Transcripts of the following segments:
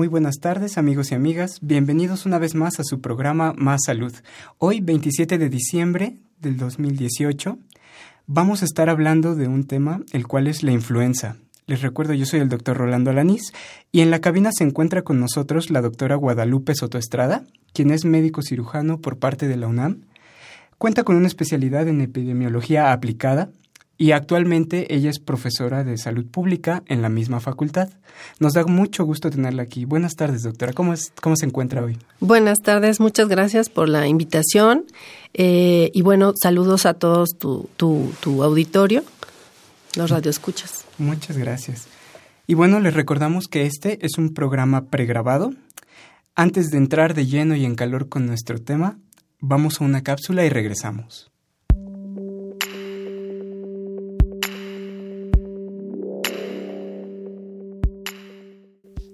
Muy buenas tardes amigos y amigas, bienvenidos una vez más a su programa Más Salud. Hoy, 27 de diciembre del 2018, vamos a estar hablando de un tema, el cual es la influenza. Les recuerdo, yo soy el doctor Rolando Alanís y en la cabina se encuentra con nosotros la doctora Guadalupe Sotoestrada, quien es médico cirujano por parte de la UNAM. Cuenta con una especialidad en epidemiología aplicada y actualmente ella es profesora de salud pública en la misma facultad. Nos da mucho gusto tenerla aquí. Buenas tardes, doctora. ¿Cómo, es, cómo se encuentra hoy? Buenas tardes, muchas gracias por la invitación eh, y bueno, saludos a todos tu, tu, tu auditorio, los radioescuchas. Muchas gracias. Y bueno, les recordamos que este es un programa pregrabado. Antes de entrar de lleno y en calor con nuestro tema, vamos a una cápsula y regresamos.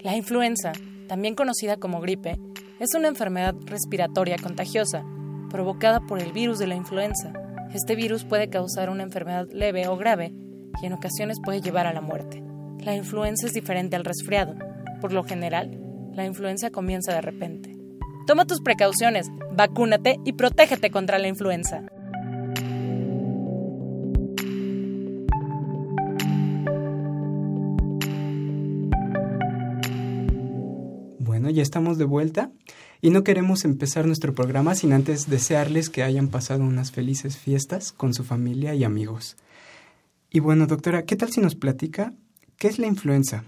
La influenza, también conocida como gripe, es una enfermedad respiratoria contagiosa provocada por el virus de la influenza. Este virus puede causar una enfermedad leve o grave y en ocasiones puede llevar a la muerte. La influenza es diferente al resfriado. Por lo general, la influenza comienza de repente. Toma tus precauciones, vacúnate y protégete contra la influenza. Ya estamos de vuelta y no queremos empezar nuestro programa sin antes desearles que hayan pasado unas felices fiestas con su familia y amigos. Y bueno, doctora, ¿qué tal si nos platica qué es la influenza?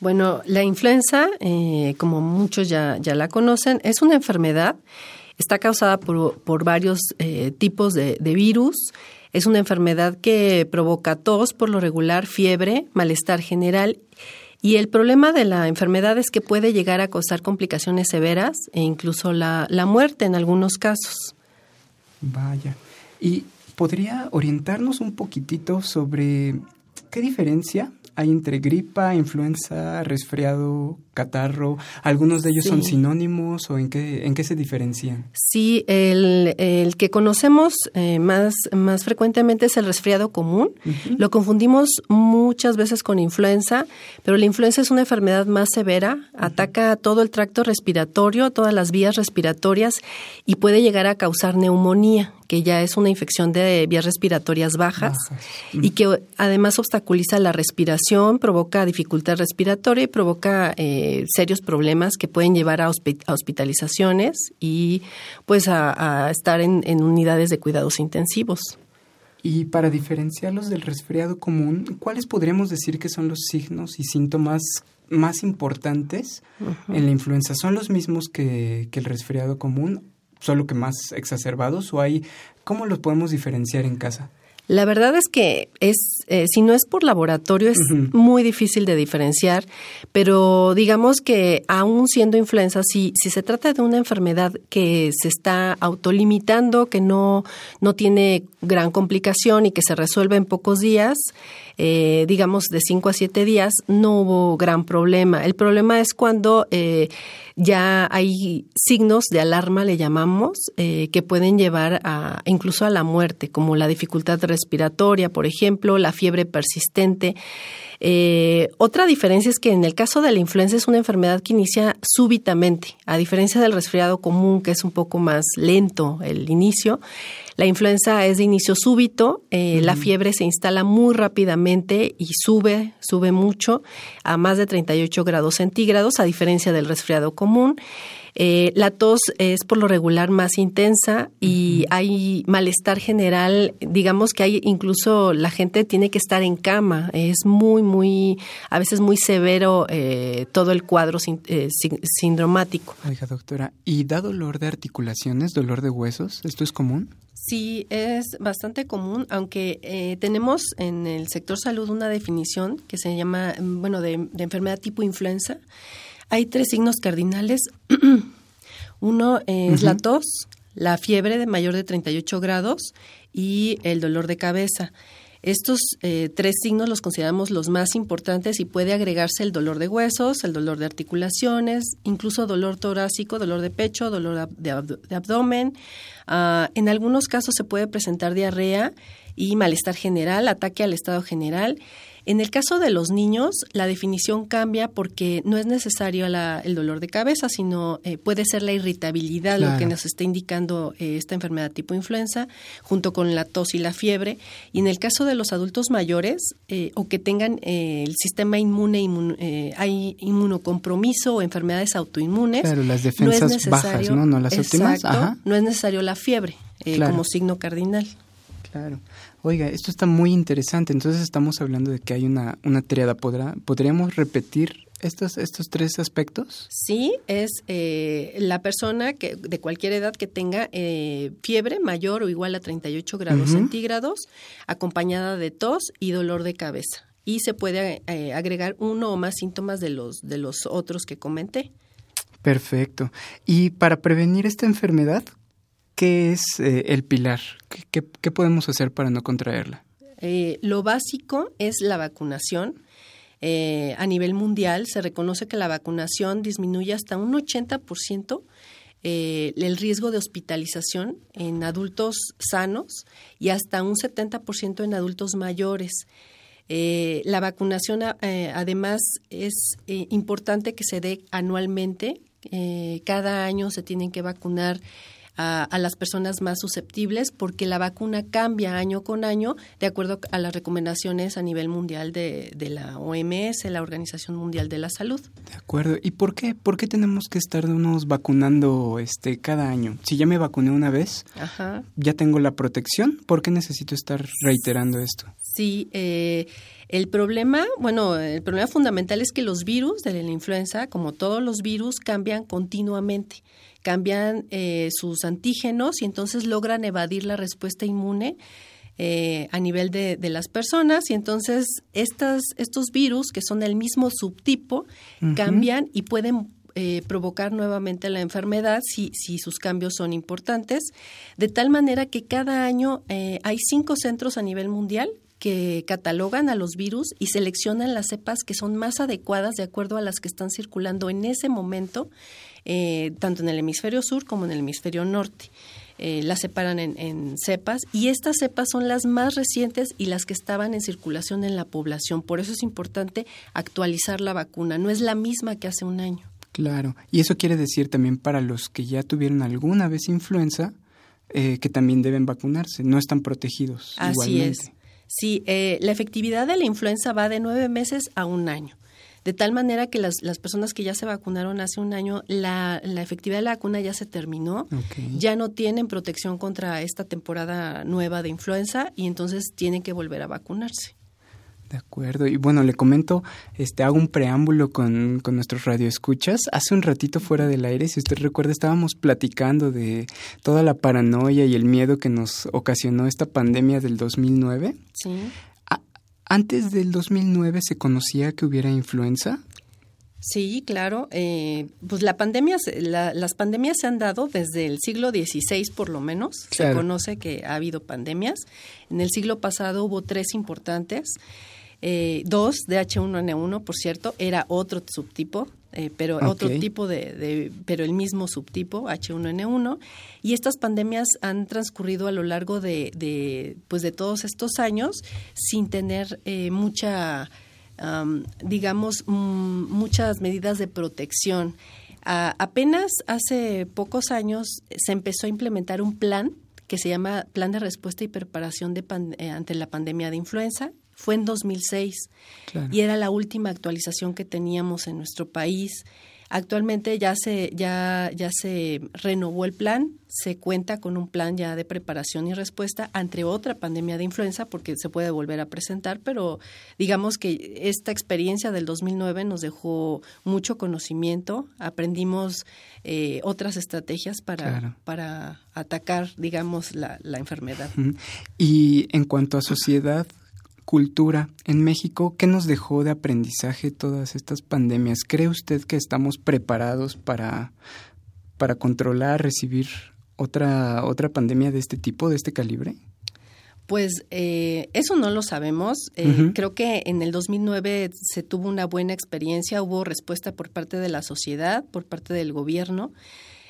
Bueno, la influenza, eh, como muchos ya, ya la conocen, es una enfermedad, está causada por, por varios eh, tipos de, de virus. Es una enfermedad que provoca tos, por lo regular, fiebre, malestar general y el problema de la enfermedad es que puede llegar a causar complicaciones severas e incluso la, la muerte en algunos casos. Vaya. ¿Y podría orientarnos un poquitito sobre qué diferencia hay entre gripa, influenza, resfriado, catarro? ¿Algunos de ellos son sinónimos o en qué, en qué se diferencian? Sí, el, el que conocemos eh, más, más frecuentemente es el resfriado común. Lo confundimos muchas veces con influenza, pero la influenza es una enfermedad más severa, ataca todo el tracto respiratorio, todas las vías respiratorias y puede llegar a causar neumonía que ya es una infección de vías respiratorias bajas, y que además obstaculiza la respiración, provoca dificultad respiratoria y provoca eh, serios problemas que pueden llevar a, hospitalizaciones y pues a, estar en, unidades de cuidados intensivos. Y para diferenciarlos del resfriado común, ¿cuáles podríamos decir que son los signos y síntomas más importantes en la influenza? ¿Son los mismos que, que el resfriado común solo que más exacerbados o hay cómo los podemos diferenciar en casa? La verdad es que es, eh, si no es por laboratorio, es muy difícil de diferenciar, pero digamos que aún siendo influenza, si, si se trata de una enfermedad que se está autolimitando, que no, no tiene gran complicación y que se resuelve en pocos días, eh, digamos, de 5 a 7 días, no hubo gran problema. El problema es cuando eh, ya hay signos de alarma, le llamamos, eh, que pueden llevar a, incluso a la muerte, como la dificultad respiratoria, por ejemplo, la fiebre persistente. Eh, otra diferencia es que en el caso de la influenza es una enfermedad que inicia súbitamente, a diferencia del resfriado común, que es un poco más lento el inicio. La influenza es de inicio súbito, eh, la fiebre se instala muy rápidamente y sube, sube mucho a más de 38 grados centígrados, a diferencia del resfriado común. Eh, la tos es por lo regular más intensa y hay malestar general, digamos que hay incluso la gente tiene que estar en cama, es muy, muy, a veces muy severo eh, todo el cuadro eh, sindromático. Oiga, doctora, ¿y da dolor de articulaciones, dolor de huesos? ¿Esto es común? Sí, es bastante común, aunque tenemos en el sector salud una definición que se llama, bueno, de, de enfermedad tipo influenza hay tres signos cardinales. Uno es la tos, la fiebre de mayor de 38 grados y el dolor de cabeza. Estos eh, tres signos los consideramos los más importantes y puede agregarse el dolor de huesos, el dolor de articulaciones, incluso dolor torácico, dolor de pecho, dolor de, abdomen. Ah, en algunos casos se puede presentar diarrea y malestar general, ataque al estado general. En el caso de los niños, la definición cambia porque no es necesario el dolor de cabeza, sino eh, puede ser la irritabilidad lo que nos está indicando eh, esta enfermedad tipo influenza, junto con la tos y la fiebre. Y en el caso de los adultos mayores eh, o que tengan el sistema inmune, hay inmunocompromiso o enfermedades autoinmunes, Claro, las defensas bajas, ¿no? No las óptimas. No es necesario la fiebre como signo cardinal. Claro. Oiga, esto está muy interesante. Entonces estamos hablando de que hay una, una triada. ¿Podrá, ¿Podríamos repetir estos, estos tres aspectos? Sí, es eh, la persona que de cualquier edad que tenga eh, fiebre mayor o igual a 38 grados centígrados, acompañada de tos y dolor de cabeza. Y se puede eh, agregar uno o más síntomas de los, de los otros que comenté. Perfecto. Y para prevenir esta enfermedad, ¿qué es eh, el pilar? ¿Qué, podemos hacer para no contraerla? Eh, lo básico es la vacunación. Eh, a nivel mundial se reconoce que la vacunación disminuye hasta un 80% el riesgo de hospitalización en adultos sanos y hasta un 70% en adultos mayores. la vacunación además es importante que se dé anualmente. cada año se tienen que vacunar a, las personas más susceptibles porque la vacuna cambia año con año de acuerdo a las recomendaciones a nivel mundial de, la OMS, la Organización Mundial de la Salud. De acuerdo. ¿Y por qué? ¿Por qué tenemos que estarnos vacunando este cada año? Si ya me vacuné una vez, ya tengo la protección, ¿por qué necesito estar reiterando esto? Sí, eh, el problema, bueno, el problema fundamental es que los virus de la influenza, como todos los virus, cambian continuamente cambian eh, sus antígenos y entonces logran evadir la respuesta inmune eh, a nivel de, las personas. Y entonces estas, estos virus que son del mismo subtipo cambian y pueden eh, provocar nuevamente la enfermedad si, si sus cambios son importantes, de tal manera que cada año hay cinco centros a nivel mundial que catalogan a los virus y seleccionan las cepas que son más adecuadas de acuerdo a las que están circulando en ese momento eh, tanto en el hemisferio sur como en el hemisferio norte. Eh, las separan en, cepas y estas cepas son las más recientes y las que estaban en circulación en la población. Por eso es importante actualizar la vacuna. No es la misma que hace un año. Claro. Y eso quiere decir también para los que ya tuvieron alguna vez influenza, eh, que también deben vacunarse. No están protegidos. Así es. Sí, la efectividad de la influenza va de nueve meses a un año de tal manera que las, las personas que ya se vacunaron hace un año, la, la efectividad de la vacuna ya se terminó, ya no tienen protección contra esta temporada nueva de influenza y entonces tienen que volver a vacunarse. De acuerdo. Y bueno, le comento, este, hago un preámbulo con, con nuestros radioescuchas. Hace un ratito fuera del aire, si usted recuerda, estábamos platicando de toda la paranoia y el miedo que nos ocasionó esta pandemia del 2009. Sí. ¿Antes del 2009 se conocía que hubiera influenza? Sí, claro. Eh, pues la pandemia, las pandemias se han dado desde el siglo XVI por lo menos. Se conoce que ha habido pandemias. En el siglo pasado hubo tres importantes. eh, dos de H1N1, por cierto, era otro subtipo, eh, pero otro tipo de, pero el mismo subtipo, H1N1. Y estas pandemias han transcurrido a lo largo de, pues de todos estos años sin tener eh, mucha, digamos, mm, muchas medidas de protección. apenas hace pocos años se empezó a implementar un plan que se llama Plan de Respuesta y Preparación de eh, ante la Pandemia de Influenza. Fue en 2006 y era la última actualización que teníamos en nuestro país. Actualmente ya se, ya, ya se renovó el plan, se cuenta con un plan ya de preparación y respuesta ante otra pandemia de influenza, porque se puede volver a presentar, pero digamos que esta experiencia del 2009 nos dejó mucho conocimiento, aprendimos eh, otras estrategias para, para atacar, digamos, la, la enfermedad. Y en cuanto a sociedad, cultura en México, ¿qué nos dejó de aprendizaje todas estas pandemias? ¿Cree usted que estamos preparados para, para controlar, recibir otra, otra pandemia de este tipo, de este calibre? Pues eh, eso no lo sabemos. Eh, creo que en el 2009 se tuvo una buena experiencia, hubo respuesta por parte de la sociedad, por parte del gobierno.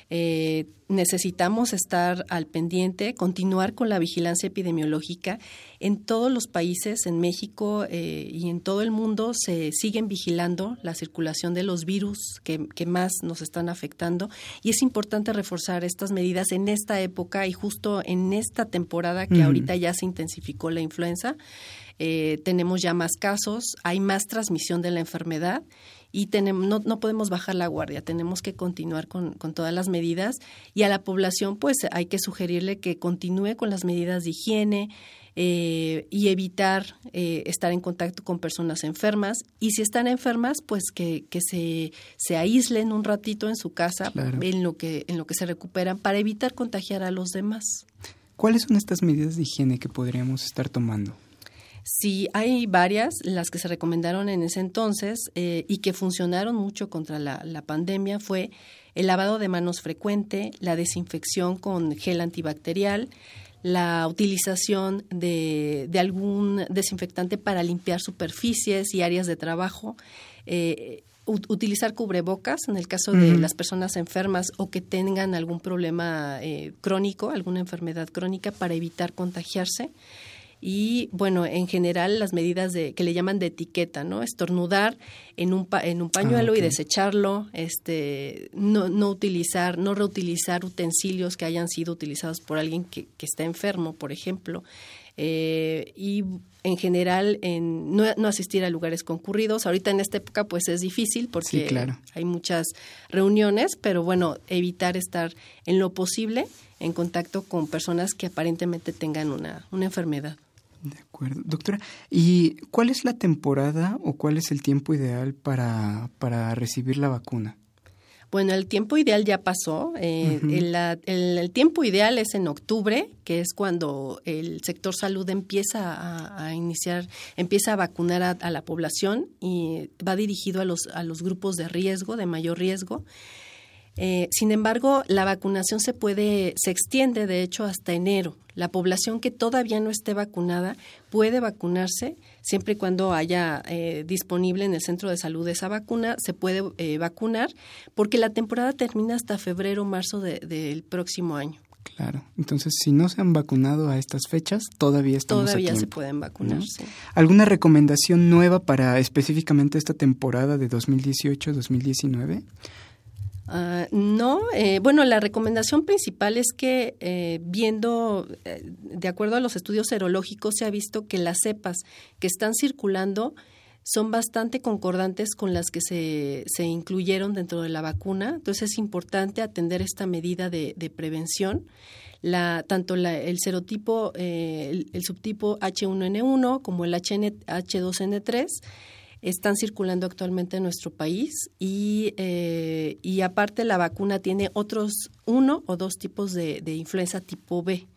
Eh, necesitamos estar al pendiente, continuar con la vigilancia epidemiológica. En todos los países, en México eh, y en todo el mundo, se siguen vigilando la circulación de los virus que, más nos están afectando y es importante reforzar estas medidas en esta época y justo en esta temporada que ahorita ya se intensificó la influenza. Eh, tenemos ya más casos, hay más transmisión de la enfermedad y tenemos, no, no podemos bajar la guardia, tenemos que continuar con, con, todas las medidas y a la población pues hay que sugerirle que continúe con las medidas de higiene eh, y evitar eh, estar en contacto con personas enfermas y si están enfermas pues que, que se, se aíslen un ratito en su casa en, lo que, en lo que se recuperan para evitar contagiar a los demás. ¿Cuáles son estas medidas de higiene que podríamos estar tomando? Sí, hay varias, las que se recomendaron en ese entonces eh, y que funcionaron mucho contra la, la, pandemia fue el lavado de manos frecuente, la desinfección con gel antibacterial, la utilización de, de algún desinfectante para limpiar superficies y áreas de trabajo, eh, utilizar cubrebocas en el caso de las personas enfermas o que tengan algún problema eh, crónico, alguna enfermedad crónica para evitar contagiarse y bueno, en general las medidas de que le llaman de etiqueta, ¿no? Estornudar en un en un pañuelo y ah, desecharlo, este no no utilizar, no reutilizar utensilios que hayan sido utilizados por alguien que, que está enfermo, por ejemplo. Eh, y en general en no, no, asistir a lugares concurridos. Ahorita en esta época pues es difícil porque hay muchas reuniones, pero bueno, evitar estar en lo posible en contacto con personas que aparentemente tengan una, una enfermedad. De acuerdo. Doctora, ¿y cuál es la temporada o cuál es el tiempo ideal para, para recibir la vacuna? Bueno, el tiempo ideal ya pasó. Eh, el, tiempo ideal es en octubre, que es cuando el sector salud empieza a, iniciar, empieza a vacunar a, a, la población y va dirigido a los, a los grupos de riesgo, de mayor riesgo. Eh, sin embargo, la vacunación se puede, se extiende de hecho hasta enero. La población que todavía no esté vacunada puede vacunarse siempre y cuando haya eh, disponible en el centro de salud esa vacuna, se puede eh, vacunar porque la temporada termina hasta febrero o marzo del próximo año. Claro. Entonces, si no se han vacunado a estas fechas, todavía estamos Todavía se pueden vacunar. ¿Alguna recomendación nueva para específicamente esta temporada de 2018-2019? Ah, no, eh, bueno, la recomendación principal es que eh, viendo, eh, de acuerdo a los estudios serológicos, se ha visto que las cepas que están circulando son bastante concordantes con las que se, incluyeron dentro de la vacuna. Entonces es importante atender esta medida de, prevención. La, tanto el serotipo, el, el, subtipo H1N1 como el HN, H2N3 están circulando actualmente en nuestro país y, eh, y aparte la vacuna tiene otros uno o dos tipos de, influenza tipo B,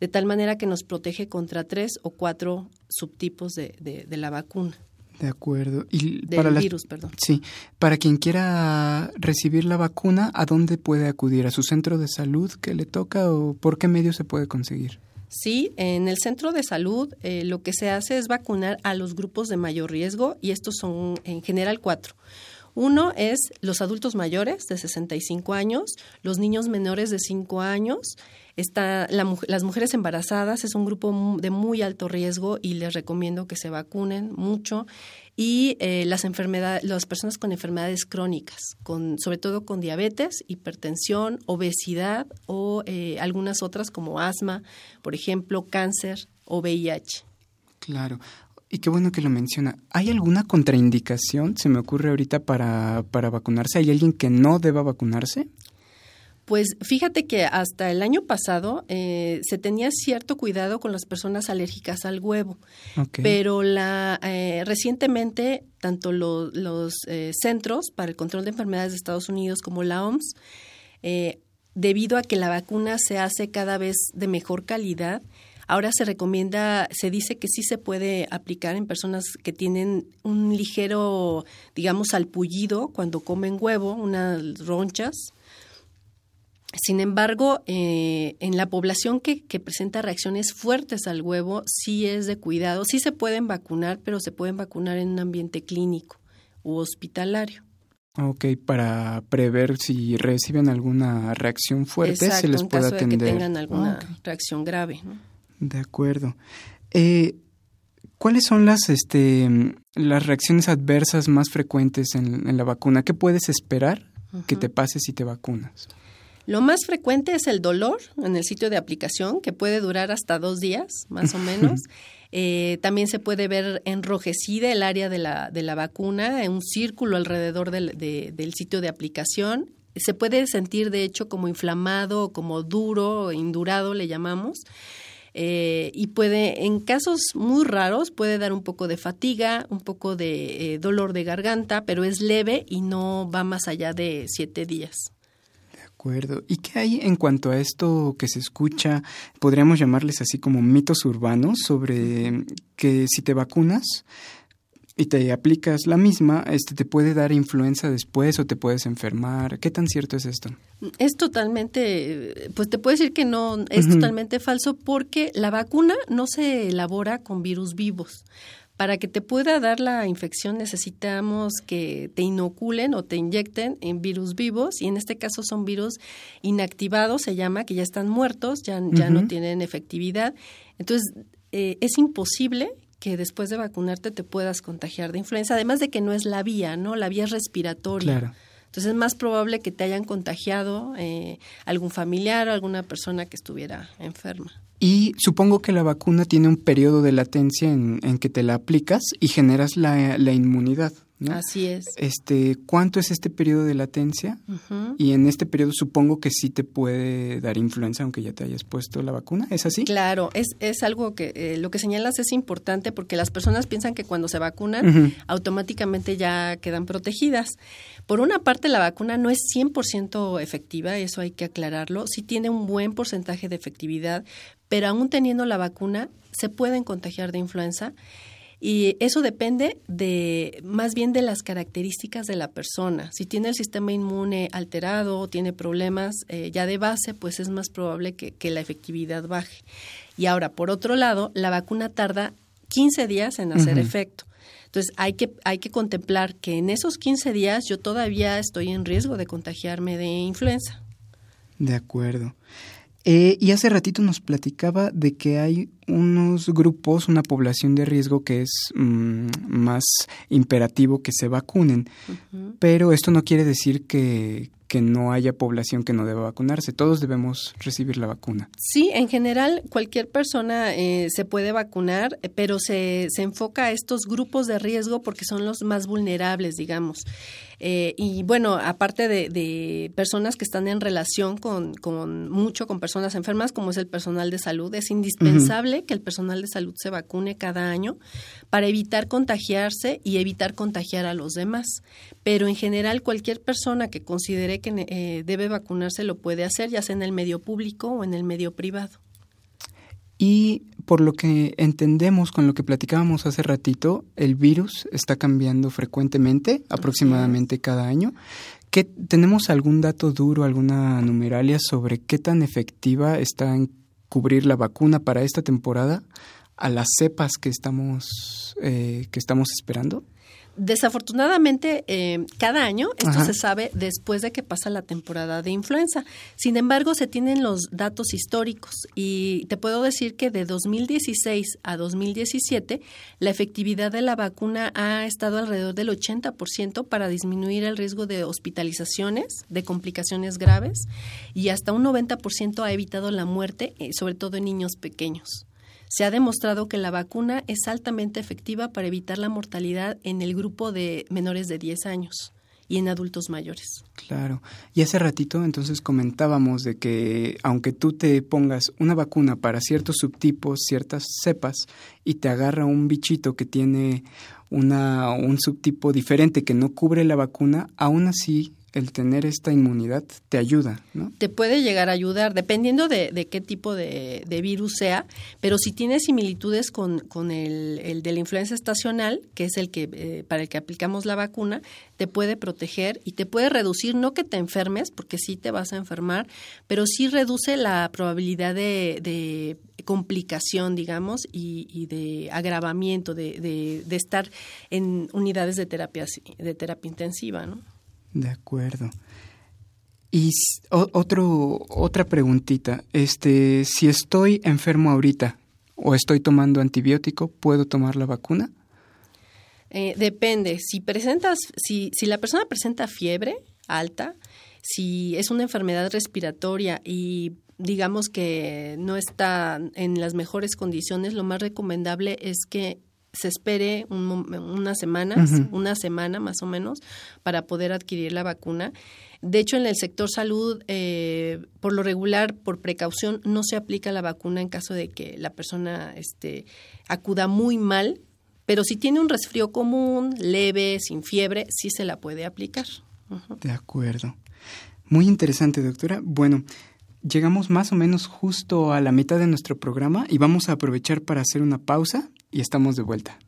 de tal manera que nos protege contra tres o cuatro subtipos de, de, la vacuna. De acuerdo. Y Del para virus, perdón. Sí. Para quien quiera recibir la vacuna, ¿a dónde puede acudir? ¿A su centro de salud que le toca o por qué medio se puede conseguir? Sí, en el centro de salud eh, lo que se hace es vacunar a los grupos de mayor riesgo y estos son en general cuatro. Uno es los adultos mayores de 65 años, los niños menores de 5 años, está las mujeres embarazadas es un grupo de muy alto riesgo y les recomiendo que se vacunen mucho y eh, las enfermedades, las personas con enfermedades crónicas, con sobre todo con diabetes, hipertensión, obesidad o eh, algunas otras como asma, por ejemplo, cáncer o VIH. Claro. Y qué bueno que lo menciona. ¿Hay alguna contraindicación, se me ocurre ahorita, para, para vacunarse? ¿Hay alguien que no deba vacunarse? Pues fíjate que hasta el año pasado eh, se tenía cierto cuidado con las personas alérgicas al huevo, pero la eh, recientemente tanto los eh, centros para el control de enfermedades de Estados Unidos como la OMS, debido a que la vacuna se hace cada vez de mejor calidad, ahora se recomienda, se dice que sí se puede aplicar en personas que tienen un ligero, digamos, alpullido cuando comen huevo, unas ronchas sin embargo, eh, en la población que, presenta reacciones fuertes al huevo, sí es de cuidado. Sí se pueden vacunar, pero se pueden vacunar en un ambiente clínico u hospitalario. Ok, para prever si reciben alguna reacción fuerte, se les puede atender. De que tengan alguna reacción grave. De acuerdo. Eh, ¿Cuáles son las, este, las reacciones adversas más frecuentes en, la vacuna? ¿Qué puedes esperar que te pase si te vacunas? Lo más frecuente es el dolor en el sitio de aplicación, que puede durar hasta dos días, más o menos. Eh, también se puede ver enrojecida el área de la, de la vacuna, en un círculo alrededor del, del sitio de aplicación. Se puede sentir, de hecho, como inflamado, como duro, indurado, le llamamos. Eh, y puede, en casos muy raros, puede dar un poco de fatiga, un poco de eh, dolor de garganta, pero es leve y no va más allá de siete días acuerdo. ¿Y qué hay en cuanto a esto que se escucha, podríamos llamarles así como mitos urbanos, sobre que si te vacunas y te aplicas la misma, este te puede dar influenza después o te puedes enfermar? ¿Qué tan cierto es esto? Es totalmente, pues te puedo decir que no, es totalmente falso porque la vacuna no se elabora con virus vivos para que te pueda dar la infección necesitamos que te inoculen o te inyecten en virus vivos y en este caso son virus inactivados, se llama, que ya están muertos, ya, ya no tienen efectividad. Entonces, eh, es imposible que después de vacunarte te puedas contagiar de influenza, además de que no es la vía, ¿no? La vía es respiratoria. Entonces es más probable que te hayan contagiado eh, algún familiar o alguna persona que estuviera enferma. Y supongo que la vacuna tiene un periodo de latencia en, en que te la aplicas y generas la, la inmunidad. Así es. Este, ¿Cuánto es este periodo de latencia? Y en este periodo supongo que sí te puede dar influenza aunque ya te hayas puesto la vacuna. ¿Es así? Claro, es, es algo que eh, lo que señalas es importante porque las personas piensan que cuando se vacunan automáticamente ya quedan protegidas. Por una parte, la vacuna no es 100% efectiva, eso hay que aclararlo. Sí tiene un buen porcentaje de efectividad, pero aún teniendo la vacuna se pueden contagiar de influenza. Y eso depende de más bien de las características de la persona. Si tiene el sistema inmune alterado o tiene problemas eh, ya de base, pues es más probable que, la efectividad baje. Y ahora, por otro lado, la vacuna tarda 15 días en hacer efecto. Entonces, hay que, hay que contemplar que en esos 15 días yo todavía estoy en riesgo de contagiarme de influenza. De acuerdo. Eh, y hace ratito nos platicaba de que hay unos grupos, una población de riesgo que es mm, más imperativo que se vacunen. Pero esto no quiere decir que, que no haya población que no deba vacunarse. Todos debemos recibir la vacuna. Sí, en general cualquier persona eh, se puede vacunar, eh, pero se, se enfoca a estos grupos de riesgo porque son los más vulnerables, digamos. Eh, y bueno, aparte de, personas que están en relación con, con, mucho con personas enfermas, como es el personal de salud, es indispensable que el personal de salud se vacune cada año para evitar contagiarse y evitar contagiar a los demás. Pero en general cualquier persona que considere que eh, debe vacunarse lo puede hacer, ya sea en el medio público o en el medio privado. Y por lo que entendemos con lo que platicábamos hace ratito, el virus está cambiando frecuentemente, aproximadamente cada año. ¿Tenemos algún dato duro, alguna numeralia sobre qué tan efectiva está en cubrir la vacuna para esta temporada a las cepas que estamos, eh, que estamos esperando? Desafortunadamente, eh, cada año esto se sabe después de que pasa la temporada de influenza. Sin embargo, se tienen los datos históricos y te puedo decir que de 2016 a 2017 la efectividad de la vacuna ha estado alrededor del 80% para disminuir el riesgo de hospitalizaciones, de complicaciones graves y hasta un 90% ha evitado la muerte, eh, sobre todo en niños pequeños. Se ha demostrado que la vacuna es altamente efectiva para evitar la mortalidad en el grupo de menores de 10 años y en adultos mayores. Claro. Y hace ratito entonces comentábamos de que aunque tú te pongas una vacuna para ciertos subtipos, ciertas cepas, y te agarra un bichito que tiene una, un subtipo diferente que no cubre la vacuna, aún así el tener esta inmunidad te ayuda, ¿no? Te puede llegar a ayudar, dependiendo de, qué tipo de, virus sea, pero si tiene similitudes con, con el, de la influenza estacional, que es el que eh, para el que aplicamos la vacuna, te puede proteger y te puede reducir, no que te enfermes, porque sí te vas a enfermar, pero sí reduce la probabilidad de, complicación, digamos, y, de agravamiento, de, de, estar en unidades de terapia, de terapia intensiva, ¿no? De acuerdo. Y otro, otra preguntita, este, si estoy enfermo ahorita o estoy tomando antibiótico, ¿puedo tomar la vacuna? Eh, depende. Si presentas, si, si la persona presenta fiebre alta, si es una enfermedad respiratoria y digamos que no está en las mejores condiciones, lo más recomendable es que se espere unas semanas, una semana más o menos, para poder adquirir la vacuna. De hecho, en el sector salud, eh, por lo regular, por precaución, no se aplica la vacuna en caso de que la persona este, acuda muy mal, pero si tiene un resfrío común, leve, sin fiebre, sí se la puede aplicar. De acuerdo. Muy interesante, doctora. Bueno, llegamos más o menos justo a la mitad de nuestro programa y vamos a aprovechar para hacer una pausa y estamos de vuelta.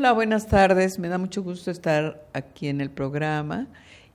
Hola, buenas tardes. Me da mucho gusto estar aquí en el programa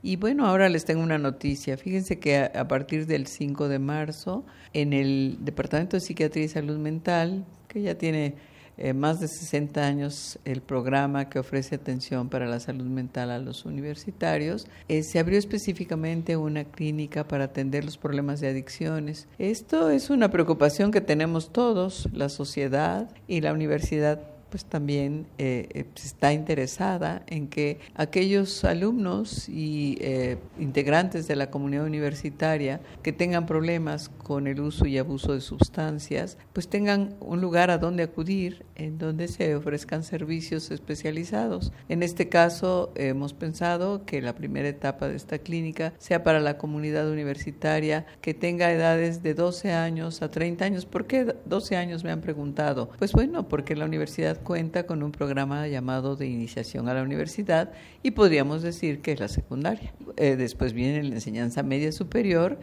y bueno, ahora les tengo una noticia. Fíjense que a, partir del 5 de marzo, en el Departamento de Psiquiatría y Salud Mental, que ya tiene eh, más de 60 años el programa que ofrece atención para la salud mental a los universitarios, eh, se abrió específicamente una clínica para atender los problemas de adicciones. Esto es una preocupación que tenemos todos, la sociedad y la universidad pues también eh, eh, está interesada en que aquellos alumnos y eh, integrantes de la comunidad universitaria que tengan problemas con el uso y abuso de sustancias, pues tengan un lugar a donde acudir en donde se ofrezcan servicios especializados. En este caso, hemos pensado que la primera etapa de esta clínica sea para la comunidad universitaria que tenga edades de 12 años a 30 años. ¿Por qué 12 años me han preguntado? Pues bueno, porque la universidad cuenta con un programa llamado de iniciación a la universidad y podríamos decir que es la secundaria. Eh, después viene la enseñanza media superior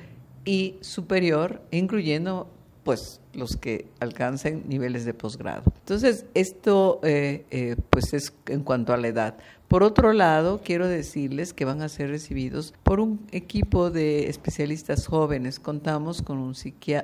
y superior, incluyendo pues los que alcancen niveles de posgrado. Entonces, esto eh, eh, pues es en cuanto a la edad. Por otro lado, quiero decirles que van a ser recibidos por un equipo de especialistas jóvenes. Contamos con, un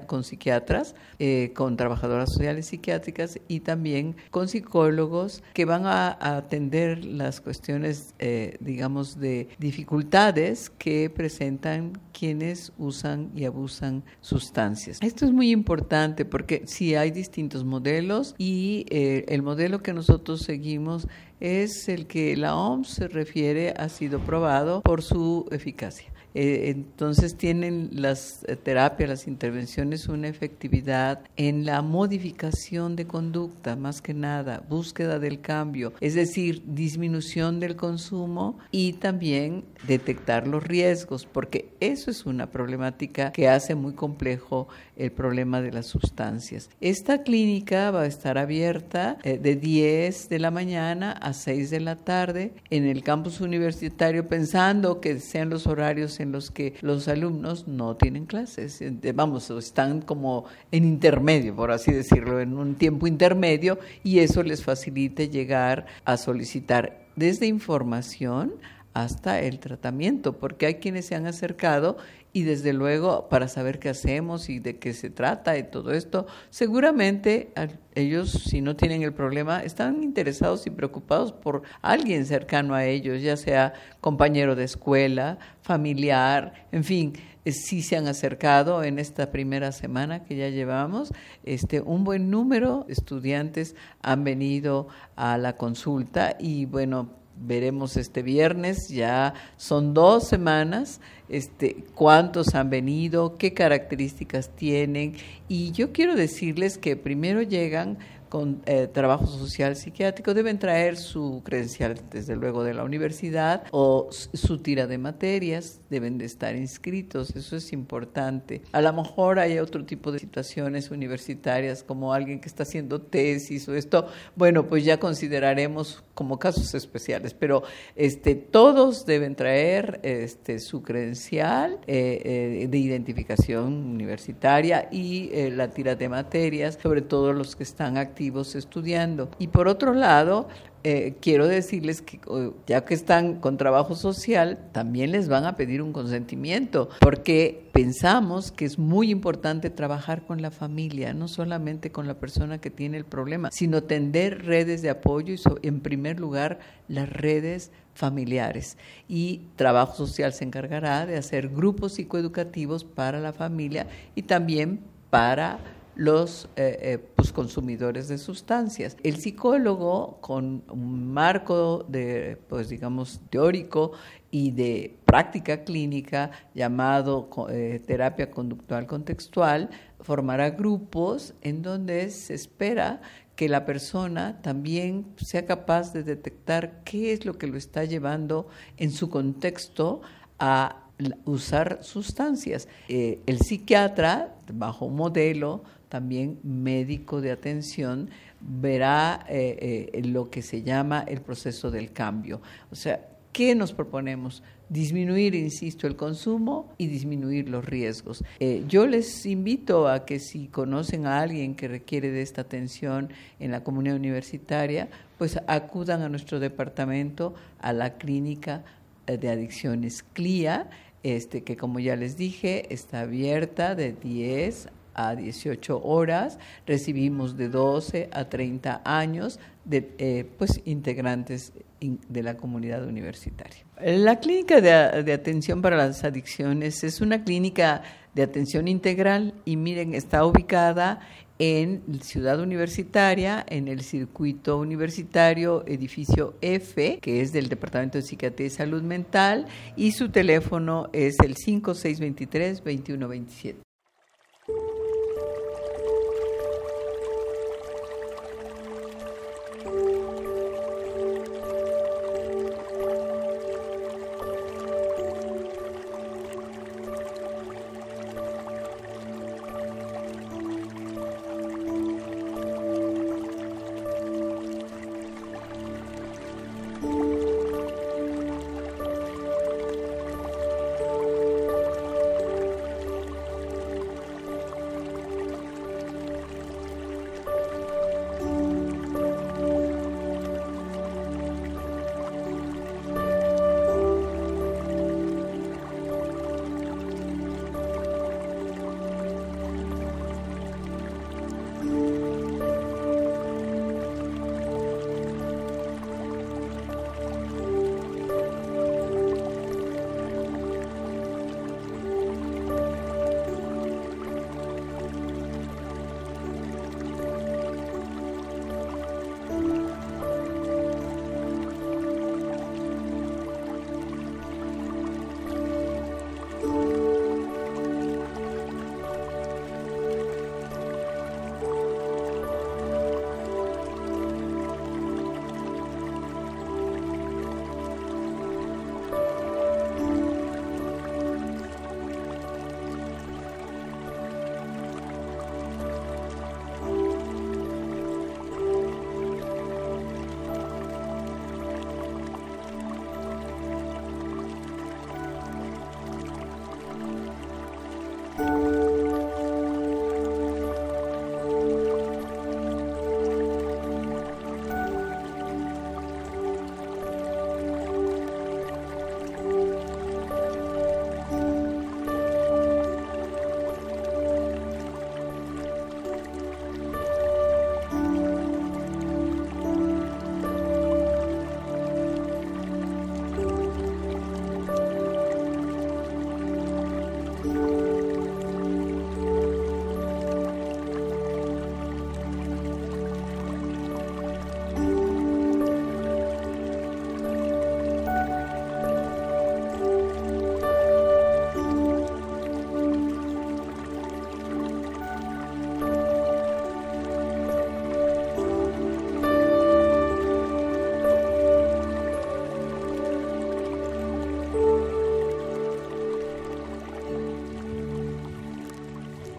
con psiquiatras, eh, con trabajadoras sociales psiquiátricas y también con psicólogos que van a, atender las cuestiones, eh, digamos, de dificultades que presentan quienes usan y abusan sustancias. Esto es muy importante porque sí hay distintos modelos y eh, el modelo que nosotros seguimos es el que la OMS se refiere ha sido probado por su eficacia. Eh, entonces tienen las eh, terapias, las intervenciones una efectividad en la modificación de conducta, más que nada, búsqueda del cambio, es decir, disminución del consumo y también detectar los riesgos, porque eso es una problemática que hace muy complejo el problema de las sustancias. Esta clínica va a estar abierta eh, de 10 de la mañana a 6 de la tarde en el campus universitario, pensando que sean los horarios en los que los alumnos no tienen clases. Vamos, están como en intermedio, por así decirlo, en un tiempo intermedio y eso les facilite llegar a solicitar desde información hasta el tratamiento, porque hay quienes se han acercado y desde luego para saber qué hacemos y de qué se trata y todo esto, seguramente ellos si no tienen el problema están interesados y preocupados por alguien cercano a ellos, ya sea compañero de escuela, familiar, en fin, eh, sí se han acercado en esta primera semana que ya llevamos, este un buen número de estudiantes han venido a la consulta y bueno, veremos este viernes, ya son dos semanas, este, cuántos han venido, qué características tienen. Y yo quiero decirles que primero llegan con eh, trabajo social psiquiátrico deben traer su credencial, desde luego, de la universidad o su tira de materias, deben de estar inscritos, eso es importante. A lo mejor hay otro tipo de situaciones universitarias, como alguien que está haciendo tesis o esto, bueno, pues ya consideraremos como casos especiales, pero este, todos deben traer este, su credencial eh, eh, de identificación universitaria y la tira de materias, sobre todo los que están activos estudiando. Y por otro lado, eh, quiero decirles que ya que están con trabajo social, también les van a pedir un consentimiento, porque pensamos que es muy importante trabajar con la familia, no solamente con la persona que tiene el problema, sino tender redes de apoyo y en primer lugar las redes familiares. Y trabajo social se encargará de hacer grupos psicoeducativos para la familia y también para los eh, eh, pues, consumidores de sustancias. El psicólogo, con un marco de, pues digamos, teórico y de práctica clínica llamado eh, terapia conductual contextual, formará grupos en donde se espera que la persona también sea capaz de detectar qué es lo que lo está llevando en su contexto a usar sustancias. el psiquiatra, bajo modelo, también médico de atención, verá eh, eh, lo que se llama el proceso del cambio. O sea, ¿qué nos proponemos? Disminuir, insisto, el consumo y disminuir los riesgos. Eh, yo les invito a que si conocen a alguien que requiere de esta atención en la comunidad universitaria, pues acudan a nuestro departamento, a la clínica de adicciones CLIA, este, que como ya les dije, está abierta de 10 a 18 horas, recibimos de 12 a 30 años de eh, pues, integrantes de la comunidad universitaria. La clínica de, de, atención para las adicciones es una clínica de atención integral y miren, está ubicada en Ciudad Universitaria, en el circuito universitario edificio F, que es del Departamento de Psiquiatría y Salud Mental, y su teléfono es el 5623-2127.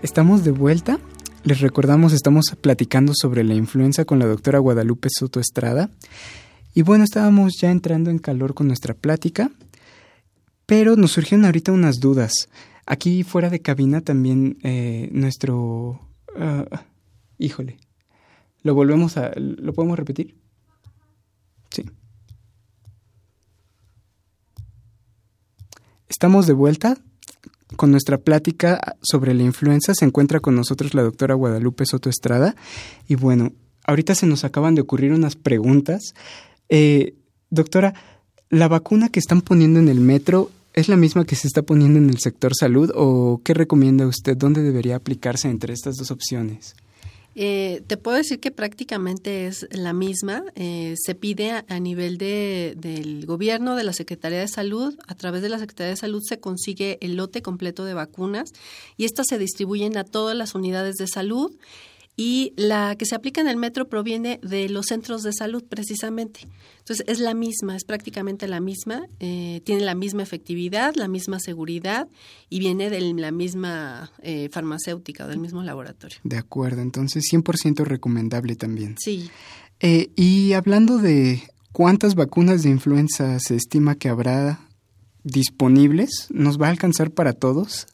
Estamos de vuelta. Les recordamos, estamos platicando sobre la influenza con la doctora Guadalupe Soto Estrada. Y bueno, estábamos ya entrando en calor con nuestra plática, pero nos surgieron ahorita unas dudas. Aquí fuera de cabina también eh, nuestro... Ah, híjole, ¿lo volvemos a... ¿Lo podemos repetir? Sí. Estamos de vuelta con nuestra plática sobre la influenza. Se encuentra con nosotros la doctora Guadalupe Soto Estrada. Y bueno, ahorita se nos acaban de ocurrir unas preguntas. Eh, doctora, ¿la vacuna que están poniendo en el metro es la misma que se está poniendo en el sector salud o qué recomienda usted? ¿Dónde debería aplicarse entre estas dos opciones? Eh, te puedo decir que prácticamente es la misma. Eh, se pide a, nivel de, del gobierno, de la Secretaría de Salud, a través de la Secretaría de Salud se consigue el lote completo de vacunas y estas se distribuyen a todas las unidades de salud y la que se aplica en el metro proviene de los centros de salud precisamente. Entonces es la misma, es prácticamente la misma, eh, tiene la misma efectividad, la misma seguridad y viene de la misma eh, farmacéutica, del mismo laboratorio. De acuerdo, entonces 100% recomendable también. Sí. Eh, y hablando de cuántas vacunas de influenza se estima que habrá disponibles, ¿nos va a alcanzar para todos?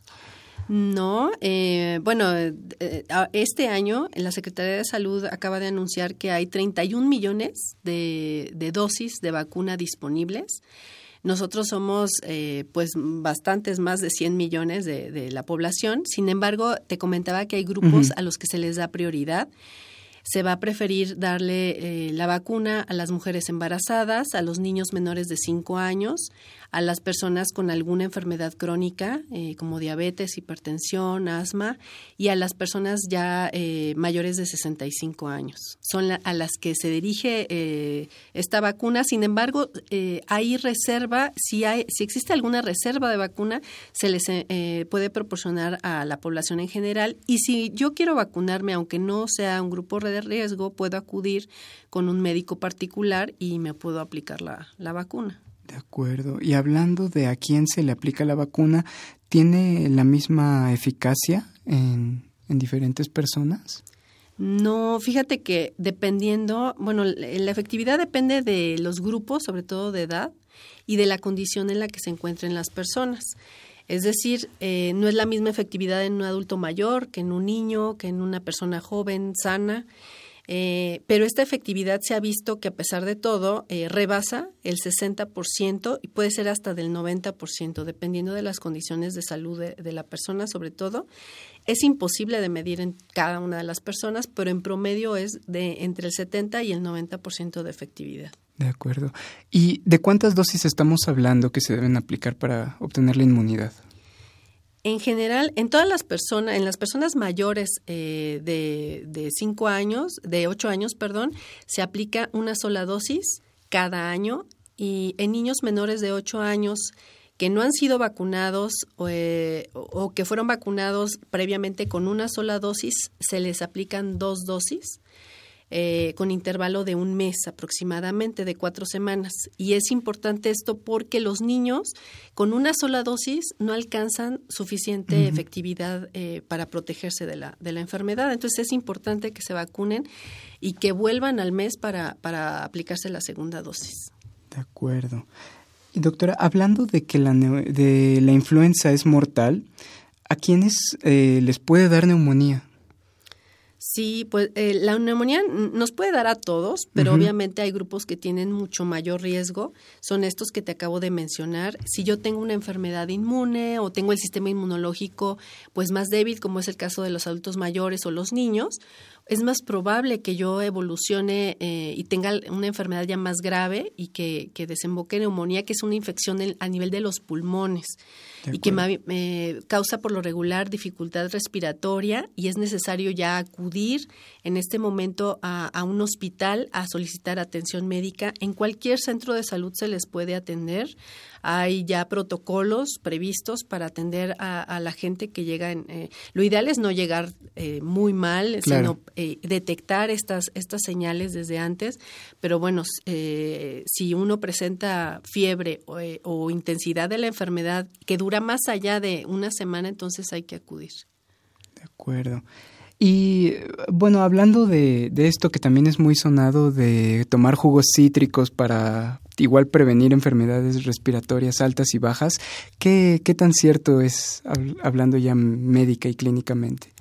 No, eh, bueno, eh, este año la Secretaría de Salud acaba de anunciar que hay 31 millones de, de dosis de vacuna disponibles. Nosotros somos eh, pues bastantes más de 100 millones de, de, la población. Sin embargo, te comentaba que hay grupos a los que se les da prioridad se va a preferir darle eh, la vacuna a las mujeres embarazadas, a los niños menores de 5 años, a las personas con alguna enfermedad crónica eh, como diabetes, hipertensión, asma y a las personas ya eh, mayores de 65 años. Son a las que se dirige esta vacuna. Sin embargo, hay reserva, si, hay, si existe alguna reserva de vacuna, se les puede proporcionar a la población en general. Y si yo quiero vacunarme, aunque no sea un grupo de riesgo, puedo acudir con un médico particular y me puedo aplicar la, la vacuna. De acuerdo. Y hablando de a quién se le aplica la vacuna, ¿tiene la misma eficacia en, en diferentes personas? No, fíjate que dependiendo, bueno, la efectividad depende de los grupos, sobre todo de edad, y de la condición en la que se encuentren las personas. Es decir, eh, no es la misma efectividad en un adulto mayor que en un niño, que en una persona joven, sana. Eh, pero esta efectividad se ha visto que a pesar de todo eh, rebasa el 60% y puede ser hasta del 90%, dependiendo de las condiciones de salud de, de, la persona sobre todo. Es imposible de medir en cada una de las personas, pero en promedio es de entre el 70 y el 90% de efectividad. De acuerdo. ¿Y de cuántas dosis estamos hablando que se deben aplicar para obtener la inmunidad? En general, en todas las personas, en las personas mayores eh, de, de cinco años, de ocho años, perdón, se aplica una sola dosis cada año y en niños menores de ocho años que no han sido vacunados o, eh, o que fueron vacunados previamente con una sola dosis, se les aplican dos dosis eh, con intervalo de un mes aproximadamente, de cuatro semanas. Y es importante esto porque los niños con una sola dosis no alcanzan suficiente efectividad eh, para protegerse de la, de la enfermedad. Entonces es importante que se vacunen y que vuelvan al mes para, para aplicarse la segunda dosis. De acuerdo. Y doctora, hablando de que la, de la influenza es mortal, ¿a quiénes eh, les puede dar neumonía? Sí, pues eh, la neumonía nos puede dar a todos, pero obviamente hay grupos que tienen mucho mayor riesgo. Son estos que te acabo de mencionar. Si yo tengo una enfermedad inmune o tengo el sistema inmunológico pues más débil, como es el caso de los adultos mayores o los niños, es más probable que yo evolucione eh, y tenga una enfermedad ya más grave y que, que desemboque en neumonía, que es una infección a nivel de los pulmones y que me, causa por lo regular dificultad respiratoria y es necesario ya acudir en este momento a, a, un hospital a solicitar atención médica. En cualquier centro de salud se les puede atender. Hay ya protocolos previstos para atender a, la gente que llega. En, eh, lo ideal es no llegar eh, muy mal, sino eh, detectar estas, estas señales desde antes. Pero bueno, si uno presenta fiebre o, o intensidad de la enfermedad que dura más allá de una semana, entonces hay que acudir. De acuerdo. Y bueno, hablando de, de, esto que también es muy sonado de tomar jugos cítricos para igual prevenir enfermedades respiratorias altas y bajas, ¿qué, qué tan cierto es hablando ya médica y clínicamente?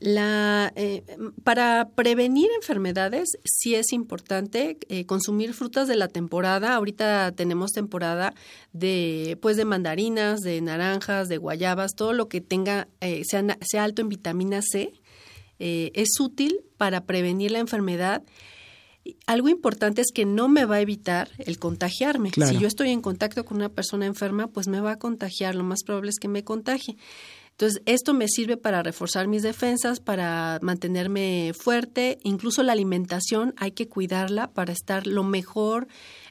La, eh, para prevenir enfermedades sí es importante eh, consumir frutas de la temporada. Ahorita tenemos temporada de pues de mandarinas, de naranjas, de guayabas, todo lo que tenga eh, sea, sea, alto en vitamina C es útil para prevenir la enfermedad. Algo importante es que no me va a evitar el contagiarme. Si yo estoy en contacto con una persona enferma, pues me va a contagiar. Lo más probable es que me contagie. Entonces, esto me sirve para reforzar mis defensas, para mantenerme fuerte, incluso la alimentación hay que cuidarla para estar lo mejor,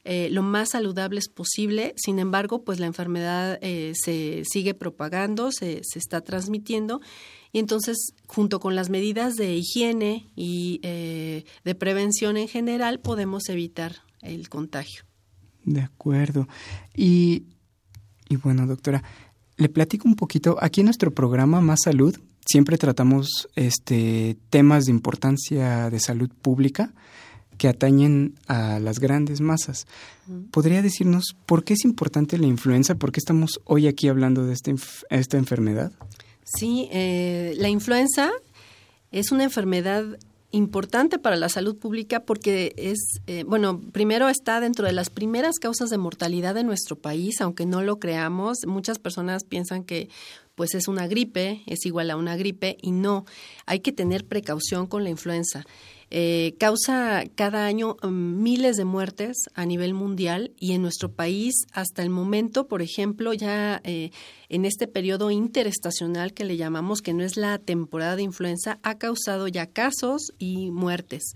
eh, lo más saludables posible. Sin embargo, pues la enfermedad eh, se sigue propagando, se, se, está transmitiendo y entonces, junto con las medidas de higiene y eh, de prevención en general, podemos evitar el contagio. De acuerdo. Y, y bueno, doctora, le platico un poquito. Aquí en nuestro programa Más Salud siempre tratamos este, temas de importancia de salud pública que atañen a las grandes masas. ¿Podría decirnos por qué es importante la influenza? ¿Por qué estamos hoy aquí hablando de este, esta enfermedad? Sí, eh, la influenza es una enfermedad importante para la salud pública porque es, eh, bueno, primero está dentro de las primeras causas de mortalidad de nuestro país, aunque no lo creamos. Muchas personas piensan que pues es una gripe, es igual a una gripe y no, hay que tener precaución con la influenza. Eh, causa cada año um, miles de muertes a nivel mundial y en nuestro país hasta el momento, por ejemplo, ya eh, en este periodo interestacional que le llamamos, que no es la temporada de influenza, ha causado ya casos y muertes.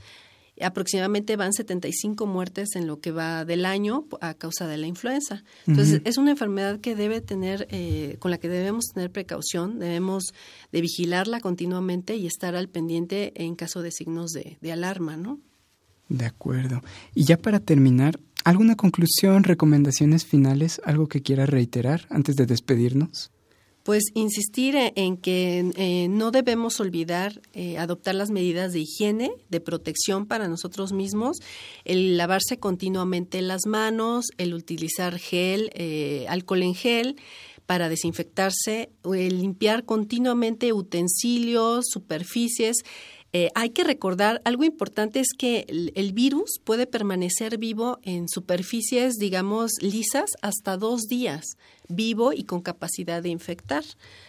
Aproximadamente van 75 muertes en lo que va del año a causa de la influenza. Entonces, es una enfermedad que debe tener, eh, con la que debemos tener precaución, debemos de vigilarla continuamente y estar al pendiente en caso de signos de, de alarma, ¿no? De acuerdo. Y ya para terminar, ¿alguna conclusión, recomendaciones finales, algo que quiera reiterar antes de despedirnos? Pues insistir en que eh, no debemos olvidar eh, adoptar las medidas de higiene, de protección para nosotros mismos, el lavarse continuamente las manos, el utilizar gel, eh, alcohol en gel para desinfectarse, el limpiar continuamente utensilios, superficies, eh, hay que recordar, algo importante es que el, virus puede permanecer vivo en superficies, digamos, lisas hasta dos días, vivo y con capacidad de infectar.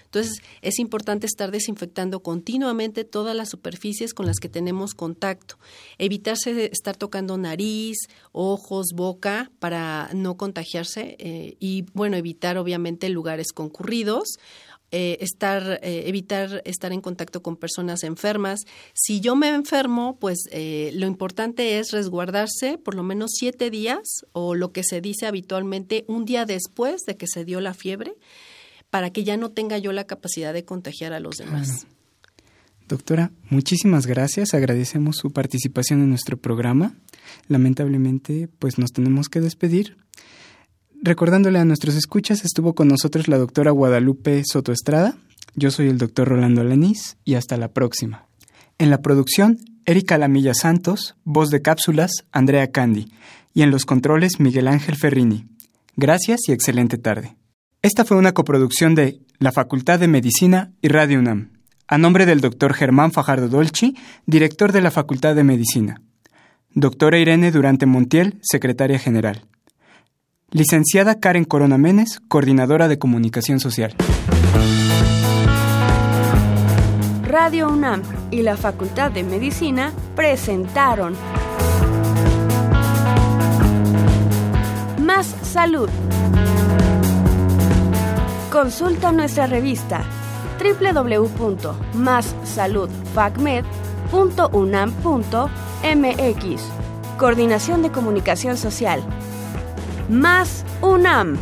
Entonces, es importante estar desinfectando continuamente todas las superficies con las que tenemos contacto. Evitarse de estar tocando nariz, ojos, boca para no contagiarse eh, y, bueno, evitar obviamente lugares concurridos eh, estar, eh, evitar estar en contacto con personas enfermas. Si yo me enfermo, pues eh, lo importante es resguardarse por lo menos siete días o lo que se dice habitualmente un día después de que se dio la fiebre para que ya no tenga yo la capacidad de contagiar a los demás. Doctora, muchísimas gracias. Agradecemos su participación en nuestro programa. Lamentablemente, pues nos tenemos que despedir. Recordándole a nuestros escuchas, estuvo con nosotros la doctora Guadalupe Soto Estrada. Yo soy el doctor Rolando Alanís y hasta la próxima. En la producción, Erika Lamilla Santos, voz de cápsulas, Andrea Candy, y en los controles, Miguel Ángel Ferrini. Gracias y excelente tarde. Esta fue una coproducción de la Facultad de Medicina y Radio UNAM, a nombre del doctor Germán Fajardo Dolci, director de la Facultad de Medicina. Doctora Irene Durante Montiel, secretaria general. Licenciada Karen Corona Menes, coordinadora de comunicación social. Radio UNAM y la Facultad de Medicina presentaron Más Salud. Consulta nuestra revista www.massaludfacmed.unam.mx. Coordinación de Comunicación Social más UNAM.